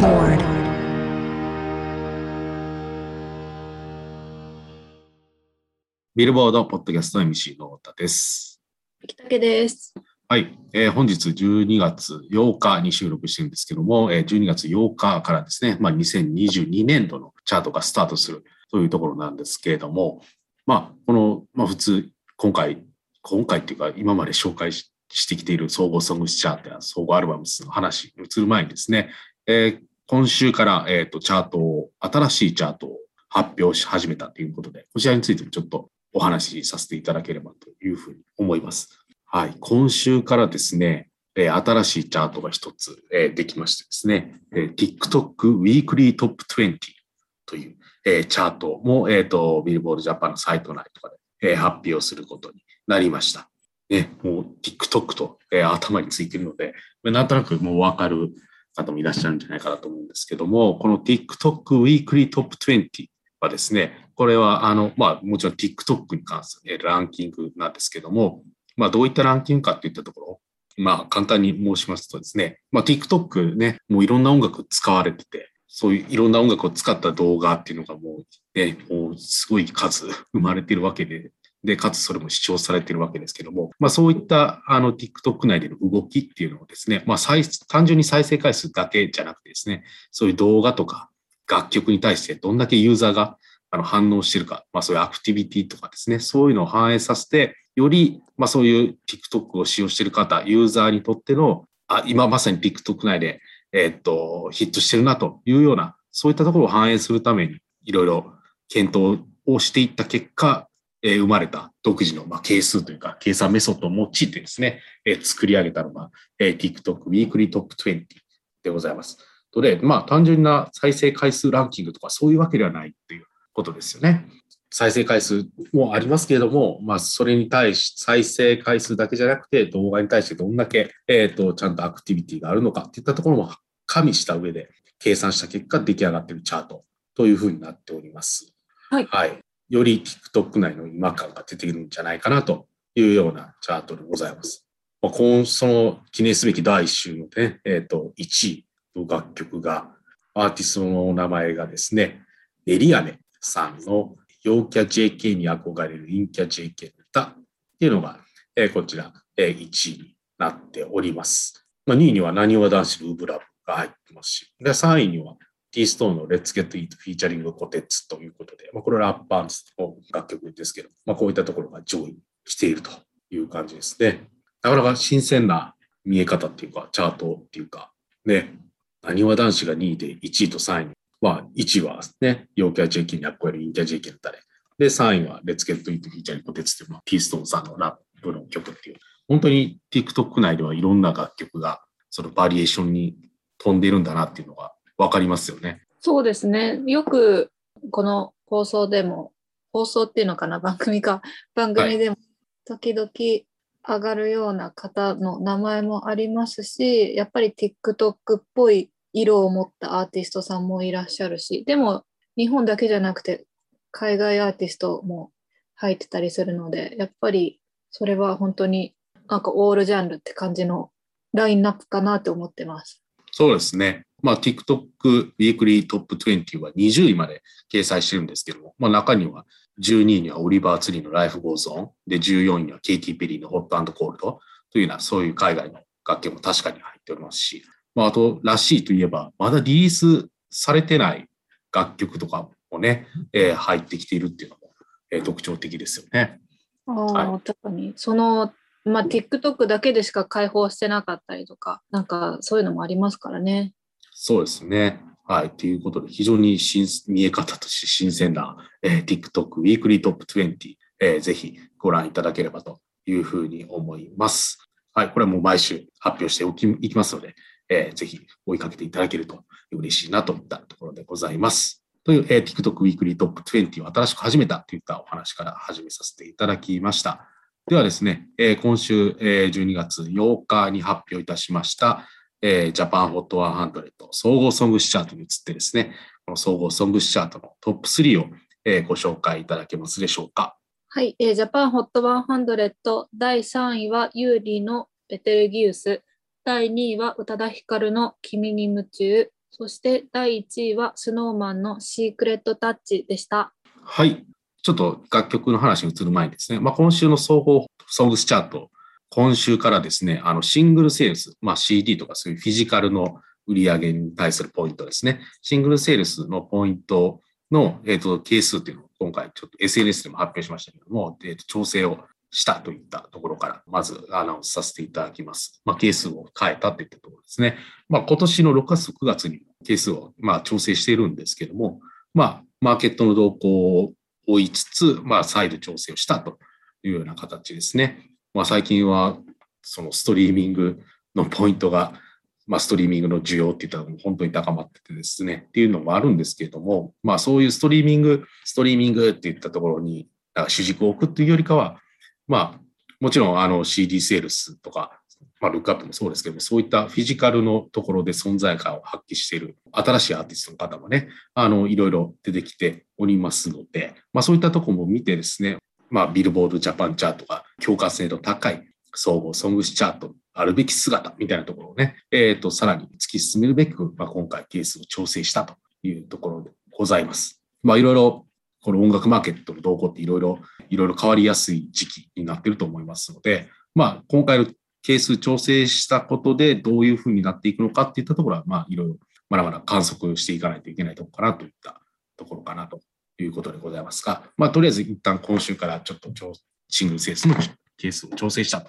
Billboard. ビルボードポッドキャスト MC の太田です。北竹です。はい、えー本日12月8日に収録してるんですけども、えー12月8日からですね、まあ、2022年度のチャートがスタートするというところなんですけれども、まあ、この、まあ、普通、今回、今回っていうか、今まで紹介ししてきている総合ソングスチャートや総合アルバムスの話に移る前にですね、えー今週から、えー、とチャートを、新しいチャートを発表し始めたということで、こちらについてもちょっとお話しさせていただければというふうに思います。はい。今週からですね、えー新しいチャートが一つ、えーできましてですね、えー TikTok Weekly Top 20という、えーチャートも、えっ、と、ビルボードジャパンのサイト内とかで、えー発表することになりました。ね、もう TikTok と、えー頭についているので、なんとなくもうわかる方もいらっしゃるんじゃないかなと思うんですけども、この TikTok Weekly Top 20はですね、これは、あの、まあ、もちろん TikTok に関するえランキングなんですけども、まあ、どういったランキングかっていったところ、まあ、簡単に申しますとですね、まあ、TikTok ね、もういろんな音楽使われてて、そういういろんな音楽を使った動画っていうのがもう、ね、もうすごい数生まれてるわけで、で、かつそれも視聴されているわけですけども、まあそういったあの TikTok 内での動きっていうのをですね、まあ再単純に再生回数だけじゃなくてですね、そういう動画とか楽曲に対してどんだけユーザーがあの反応してるか、まあそういうアクティビティとかですね、そういうのを反映させて、より、まあそういう TikTok を使用している方、ユーザーにとっての、あ今まさに TikTok 内で、えーっと、ヒットしてるなというような、そういったところを反映するために、いろいろ検討をしていった結果、えー生まれた独自の、まあ、係数というか、計算メソッドを用いてですね、えー作り上げたのが、えー TikTok Weekly Top 20でございます。とで、まあ、単純な再生回数ランキングとかそういうわけではないっていうことですよね。再生回数もありますけれども、まあ、それに対し、再生回数だけじゃなくて、動画に対してどんだけ、えっ、と、ちゃんとアクティビティがあるのかっていったところも加味した上で、計算した結果、出来上がっているチャートというふうになっております。はいはい。より TikTok 内の違和感が出ているんじゃないかなというようなチャートでございます。まあ、今その記念すべき第1週のね、えっ、と、1位の楽曲が、アーティストの名前がですね、ネリアメさんの陽キャ JK に憧れる陰キャ JK の歌っていうのが、えーこちら、えー1位になっております。まあ、2位にはなにわ男子のウブラブが入ってますし、で3位には T ストーンの Let's Get It フィーチャリングコテッツということで、まあ、これはラッパーの楽曲ですけど、まあ、こういったところが上位しているという感じですね。なかなか新鮮な見え方っていうか、チャートっていうか、ね、なにわ男子が2位で1位と3位に、まあ1位はね、陽キャ JK に憧れる陰キャ JK の誰。で、3位は Let's Get It フィーチャリングコテッツっていう、まあ、T ストーンさんのラップの曲っていう、本当に TikTok 内ではいろんな楽曲がそのバリエーションに飛んでいるんだなっていうのがわかりますよね。そうですね。よくこの放送でも、放送っていうのかな、番組か、番組でも時々上がるような方の名前もありますし、やっぱり TikTok っぽい色を持ったアーティストさんもいらっしゃるし、でも日本だけじゃなくて海外アーティストも入ってたりするので、やっぱりそれは本当になんかオールジャンルって感じのラインナップかなと思ってます。そうですね。まあ、TikTok Weekly Top 20は20位まで掲載してるんですけども、まあ、中には12位にはオリバー・ツリーの Life Goes On で14位にはケイティ・ペリーの Hot and Cold というようなそういう海外の楽曲も確かに入っておりますし、まあ、あとらしいといえばまだリリースされてない楽曲とかもね、えー入ってきているっていうのも、えー特徴的ですよね。ああ、は確かに。その、まあ、TikTok だけでしか開放してなかったりとか、なんかそういうのもありますからね。そうですね。はい。ということで、非常に新見え方として新鮮な、えー TikTok Weekly Top 20、えーぜひご覧いただければというふうに思います。はい。これはもう毎週発表しておきいきますので、えーぜひ追いかけていただけると嬉しいなといったところでございます。という、えー TikTok Weekly Top 20を新しく始めたといったお話から始めさせていただきました。ではですね、えー今週、えー12月8日に発表いたしました、えージャパンホット100総合ソングスチャートに移ってですね、この総合ソングスチャートのトップ3を、えーご紹介いただけますでしょうか。はい、えージャパンホット100第3位はユーリのベテルギウス、第2位は宇多田ヒカルの君に夢中、そして第1位は SnowMan のシークレットタッチでした。はい。ちょっと楽曲の話に移る前にですね、まあ、今週の総合ソングスチャート、今週からですね、あのシングルセールス、まあ、CD とかそういうフィジカルの売り上げに対するポイントですね。シングルセールスのポイントの、えー、と係数っていうのを今回ちょっと SNS でも発表しましたけども、えー、と調整をしたといったところから、まずアナウンスさせていただきます。まあ、係数を変えたといったところですね。まあ、今年の6月、9月に係数をまあ調整しているんですけども、まあ、マーケットの動向追いつつ、まあ、再度調整をしたというような形ですね。まあ、最近は、そのストリーミングのポイントが、まあ、ストリーミングの需要っていったら本当に高まっててですね、っていうのもあるんですけれども、まあ、そういうストリーミング、ストリーミングっていったところに、主軸を置くっていうよりかは、まあ、もちろんあの CD セールスとか、まあ、ルックアップもそうですけども、そういったフィジカルのところで存在感を発揮している新しいアーティストの方もね、あの、いろいろ出てきておりますので、まあそういったとこも見てですね、まあビルボードジャパンチャートが強化性の高い総合ソングスチャートあるべき姿みたいなところをね、えっ、と、さらに突き進めるべく、まあ今回ケースを調整したというところでございます。まあいろいろこの音楽マーケットの動向っていろいろ、いろいろ変わりやすい時期になっていると思いますので、まあ今回の係数調整したことでどういうふうになっていくのかっていったところは、まあいろいろまだまだ観測していかないといけないところかなといったところかなということでございますが、まあとりあえず一旦今週からちょっとシングルセールスの係数を調整したと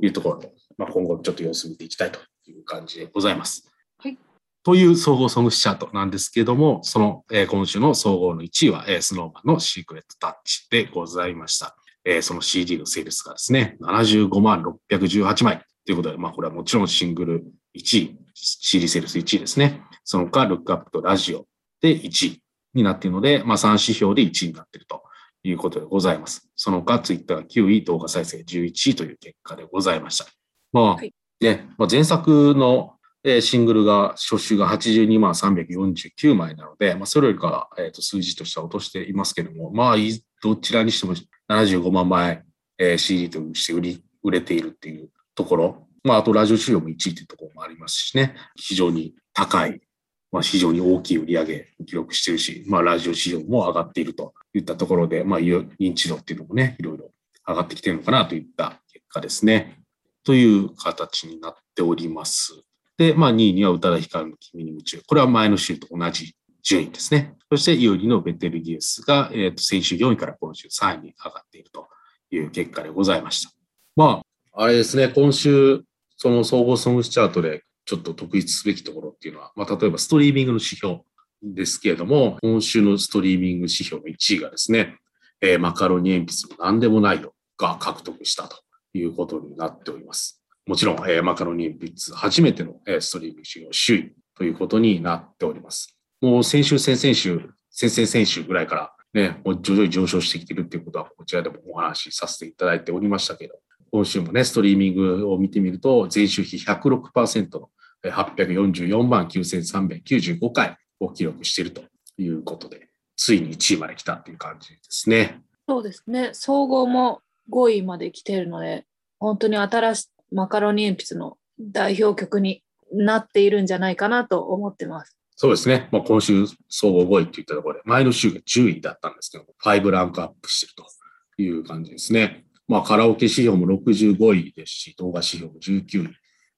いうところで、まあ今後ちょっと様子見ていきたいという感じでございます。はい。という総合ソングスチャートなんですけども、その、えー今週の総合の1位は、えー、スノーマンのシークレットタッチでございました。えーその CD のセールスがですね、75万618枚ということで、まあこれはもちろんシングル1位、CD セールス1位ですね。その他、ルックアップとラジオで1位になっているので、まあ3指標で1位になっているということでございます。その他、ツイッターが9位、動画再生11位という結果でございました。まあ、はいね、まあ、前作のえーシングルが、初週が82万349枚なので、まあ、それよりかは、えーと数字としては落としていますけども、まあ、いどちらにしても75万枚、えー CD として売り、売れているっていうところ、まあ、あとラジオ市場も1位というところもありますしね、非常に高い、まあ、非常に大きい売り上げを記録してるし、まあ、ラジオ市場も上がっているといったところで、まあ、認知度っていうのもね、いろいろ上がってきてるのかなといった結果ですね。という形になっております。で、まあ、2位には宇多田ヒカルの君に夢中。これは前の週と同じ順位ですね。そして、有利のベテルギウスが、えーと先週4位から今週3位に上がっているという結果でございました。まあ、あれですね、今週、その総合ソングチャートでちょっと特筆すべきところっていうのは、まあ、例えばストリーミングの指標ですけれども、今週のストリーミング指標の1位がですね、えーマカロニ鉛筆の何でもないよが獲得したということになっております。もちろん、えーマカロニ鉛筆初めての、えーストリーミング指標首位ということになっております。もう先週、先々週、先々先週ぐらいからね、もう徐々に上昇してきてるっていうことは、こちらでもお話しさせていただいておりましたけど、今週もね、ストリーミングを見てみると、前週比106%の844万9395回を記録しているということで、ついに1位まで来たっていう感じですね。そうですね。総合も5位まで来ているので、本当に新しいマカロニ鉛筆の代表曲になっているんじゃないかなと思ってます。そうですね。まあ、今週総合5位といったところで、前の週が10位だったんですけど、5ランクアップしているという感じですね。まあ、カラオケ指標も65位ですし、動画指標も19位、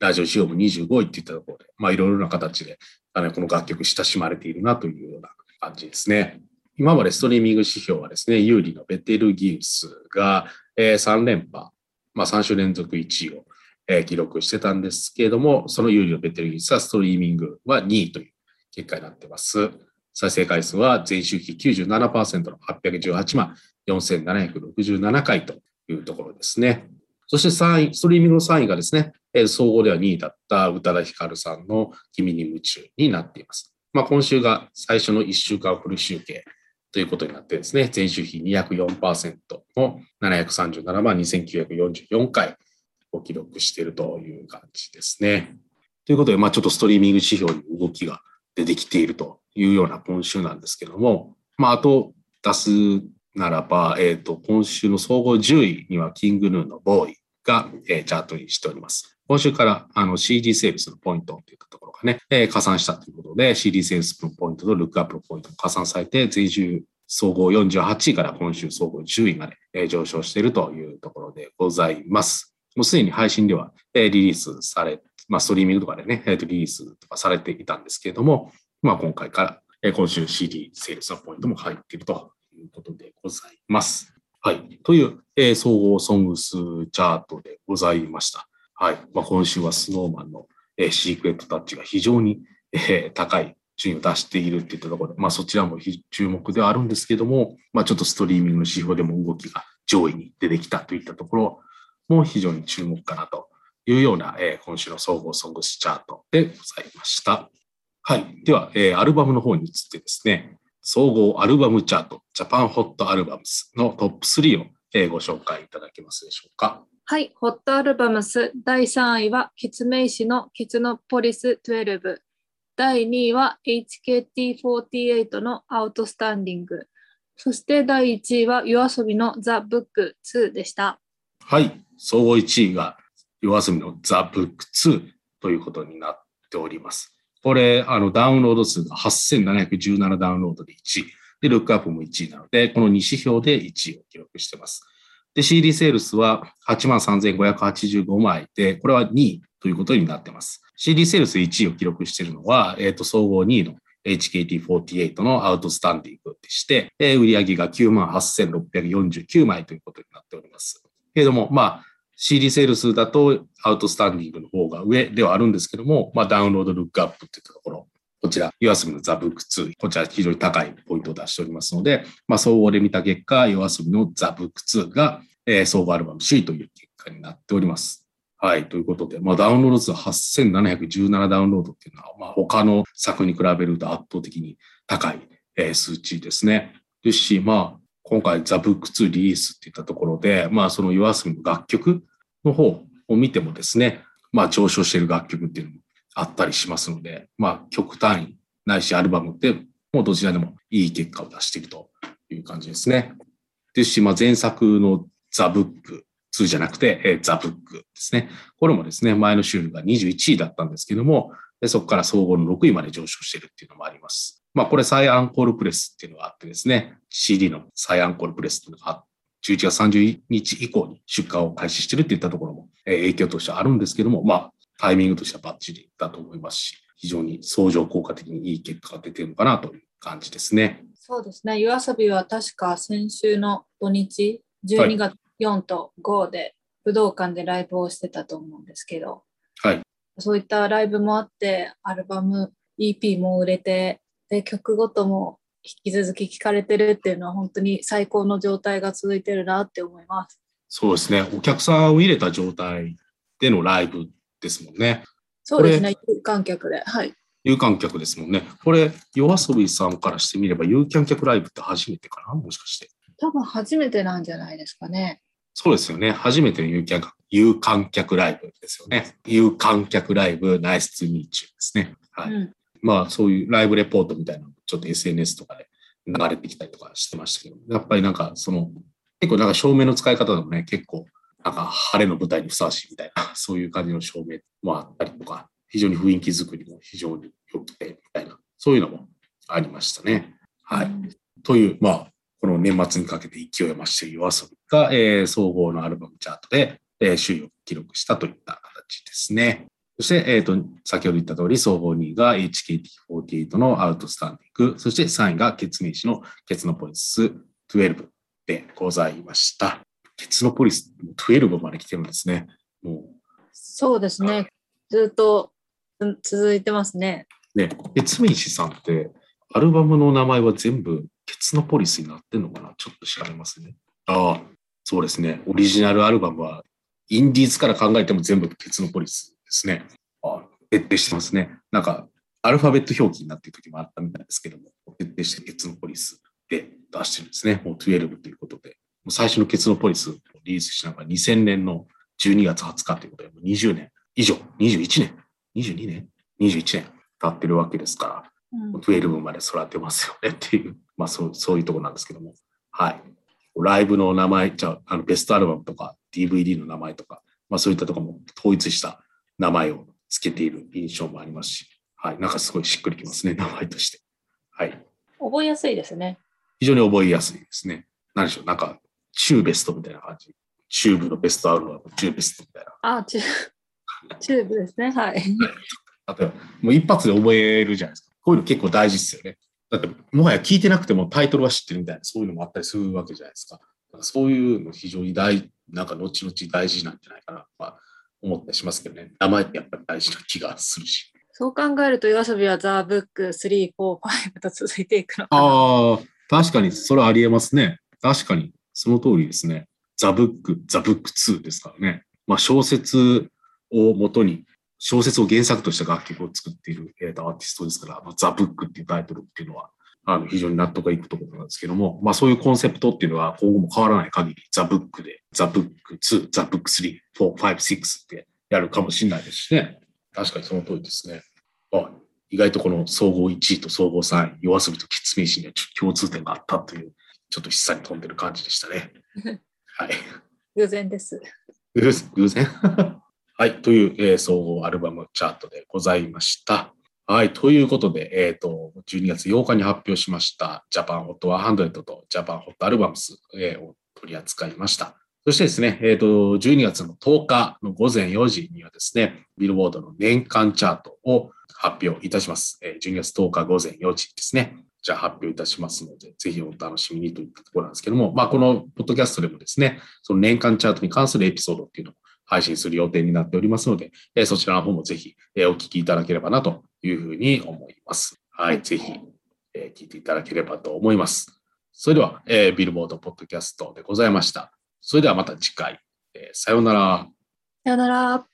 ラジオ指標も25位っていったところで、まあ、いろいろな形で、あのこの楽曲親しまれているなというような感じですね。今までストリーミング指標はですね、有利のベテルギウスが、えー3連覇、まあ、3週連続1位を、えー記録してたんですけれども、その有利のベテルギウスはストリーミングは2位という結果になってます。再生回数は前週比97%の818万4767回というところですね。そして3位、ストリーミングの3位がですね、総合では2位だった宇多田ヒカルさんの君に夢中になっています。まあ、今週が最初の1週間フル集計ということになってですね、前週比204%の737万2944回を記録しているという感じですね。ということで、まあ、ちょっとストリーミング指標に動きが出てきているというような今週なんですけども、まあ、あと出すならば、えっ、と、今週の総合10位にはキングヌーのボーイが、えー、チャートにしております。今週からあの CD セールスのポイントといったところがね、えー、加算したということで、CD セールスのポイントとルックアップのポイントも加算されて、前週総合48位から今週総合10位まで、えー、上昇しているというところでございます。もうすでに配信では、えー、リリースされ、まあ、ストリーミングとかでね、えー、とリリースとかされていたんですけれども、まあ、今回から、え、今週 CD セールスのポイントも入っているということでございます。はい。という、えー、総合ソングスチャートでございました。はい。まあ、今週はスノーマンの、えー、シークレットタッチが非常に、えー、高い順位を出しているっていったところで、まあ、そちらも注目ではあるんですけども、まあ、ちょっとストリーミングの指標でも動きが上位に出てきたといったところも非常に注目かなというような、えー、今週の総合ソングスチャートでございました。はい。では、えー、アルバムの方に移ってですね、総合アルバムチャート、ジャパンホットアルバムスのトップ3を、えー、ご紹介いただけますでしょうか。はい、ホットアルバムス第3位は、ケツメイシのケツノポリス12。第2位は HKT48 のアウトスタンディング。そして第1位は yoasobi のザ・ブック2でした。はい、総合1位が yoasobi のザ・ブック2ということになっております。これ、あの、ダウンロード数が8717ダウンロードで1位。で、ルックアップも1位なので、この2指標で1位を記録しています。で、CD セールスは83,585枚で、これは2位ということになっています。CD セールス1位を記録しているのは、えっ、ー、と、総合2位の HKT48 のアウトスタンディングでして、えー、売上が98,649枚ということになっております。けれども、まあ、CD セールスだとアウトスタンディングの方が上ではあるんですけども、まあ、ダウンロードルックアップっていったところ、こちら、YOASOBI のザブック2、こちら非常に高いポイントを出しておりますので、まあ、総合で見た結果、YOASOBI のザブック2が、えー、総合アルバム首位という結果になっております。はい。ということで、まあ、ダウンロード数8717ダウンロードっていうのは、まあ、他の作に比べると圧倒的に高い、えー、数値ですね。ですし、まあ、今回ザブック2リリースっていったところで、まあ、その YOASOBI の楽曲の方を見てもですね、まあ上昇している楽曲っていうのもあったりしますので、まあ曲単位ないしアルバムってもうどちらでもいい結果を出しているという感じですね。ですし、まあ前作のザ・ブック2じゃなくて、えー、ザ・ブックですね。これもですね、前の週が21位だったんですけども、でそこから総合の6位まで上昇しているっていうのもあります。まあこれ再アンコールプレスっていうのがあってですね、CD の再アンコールプレスっていうのがあっ11月30日以降に出荷を開始してるっていったところも、え影響としてあるんですけども、まあ、タイミングとしてはバッチリだと思いますし、非常に相乗効果的にいい結果が出てるのかなという感じですね。そうですね。夜遊びは確か先週の土日、12月4と5で武道館でライブをしてたと思うんですけど、はい。そういったライブもあって、アルバム、EP も売れて、で、曲ごとも引き続き聞かれてるっていうのは本当に最高の状態が続いてるなって思います。そうですね。お客さんを入れた状態でのライブですもんね。そうですね。有観客で。はい。有観客ですもんね。これ、夜遊びさんからしてみれば、有観客ライブって初めてかな？もしかして。多分初めてなんじゃないですかね。そうですよね。初めての有観客有観客ライブですよね。有観客ライブ、ナイスツーミーチューですね。はい。うん、まあ、そういうライブレポートみたいなのちょっと SNS とかで流れてきたりとかしてましたけど、やっぱりなんかその、結構なんか照明の使い方でもね、結構なんか晴れの舞台にふさわしいみたいな、そういう感じの照明もあったりとか、非常に雰囲気作りも非常に良くて、みたいな、そういうのもありましたね。はい。という、まあ、この年末にかけて勢いを増している YOASOBI が、えー、総合のアルバムチャートで、えー、首位を記録したといった形ですね。そして、えっ、ー、と、先ほど言った通り、総合2位が HKT48 のアウトスタンディング、そして3位がケツメイシのケツノポリス12でございました。ケツノポリス12まで来てるんですね。もう。そうですね。ずっと続いてますね。ね、ケツメイシさんって、アルバムの名前は全部ケツノポリスになってんのかな？ちょっと調べますね。ああ、そうですね。オリジナルアルバムは、インディーズから考えても全部ケツノポリスですね。あ徹底してますね。なんか、アルファベット表記になっている時もあったみたいですけども、徹底してケツノポリスで出してるんですね。もう12ということで。もう最初のケツノポリスをリリースしたのが2000年の12月20日ということで、もう20年以上、21年、22年 ?21 年経ってるわけですから、うん、12まで育てますよねっていう、まあそうそういうところなんですけども。はい。ライブの名前、じゃあ、あのベストアルバムとか DVD の名前とか、まあそういったところも統一した名前を付けている印象もありますし、はい、なんかすごいしっくりきますね、名前として。はい。覚えやすいですね。非常に覚えやすいですね。何でしょう、なんか、 TUBEst みたいな感じ。チューブのベストアルバム、 TUBEst みたいな。あ、チュチューブですね、はい。例えば、もう一発で覚えるじゃないですか。こういうの結構大事ですよね。だって、もはや聞いてなくてもタイトルは知ってるみたいな、そういうのもあったりするわけじゃないですか。そういうの非常に大、なんか後々大事なんじゃないかな、まあ、思ったりしますけどね。名前ってやっぱり大事な気がするし。そう考えると、 YOASOBI は THE BOOK 3、4、5と続いていくのかな。ああ、確かに、それありえますね。確かに、その通りですね。ザ・ブック、ザ・ブック2ですからね。まあ、小説をもとに、小説を原作とした楽曲を作っている、えー、アーティストですから、まあ、ザ・ブックっていうタイトルっていうのは、あの非常に納得がいくところなんですけども、まあそういうコンセプトっていうのは今後も変わらない限り、ザ・ブックで、ザ・ブック2、ザ・ブック3、4、5、6ってやるかもしれないですしね。確かにその通りですね。あ意外とこの総合1位と総合3位、夜遊びとキツメイシには共通点があったという、ちょっと示唆に飛んでる感じでしたね。はい。偶然です。偶然？はい。という、えー、総合アルバムチャートでございました。はい。ということで、えっ、ー、と、12月8日に発表しましたジャパンホット100とジャパンホットアルバムス、えー、を取り扱いました。そしてですね、えっ、ー、と、12月の10日の午前4時にはですね、ビルボードの年間チャートを発表いたします。えー、12月10日午前4時ですね。じゃあ発表いたしますので、ぜひお楽しみにといったところなんですけども、まあ、このポッドキャストでもですね、その年間チャートに関するエピソードっていうのを配信する予定になっておりますので、えー、そちらの方もぜひ、えー、お聞きいただければなというふうに思います。はい、ぜひ、えー、聞いていただければと思います。それでは、えー、ビルボードポッドキャストでございました。それではまた次回、えー、さようなら。さようなら。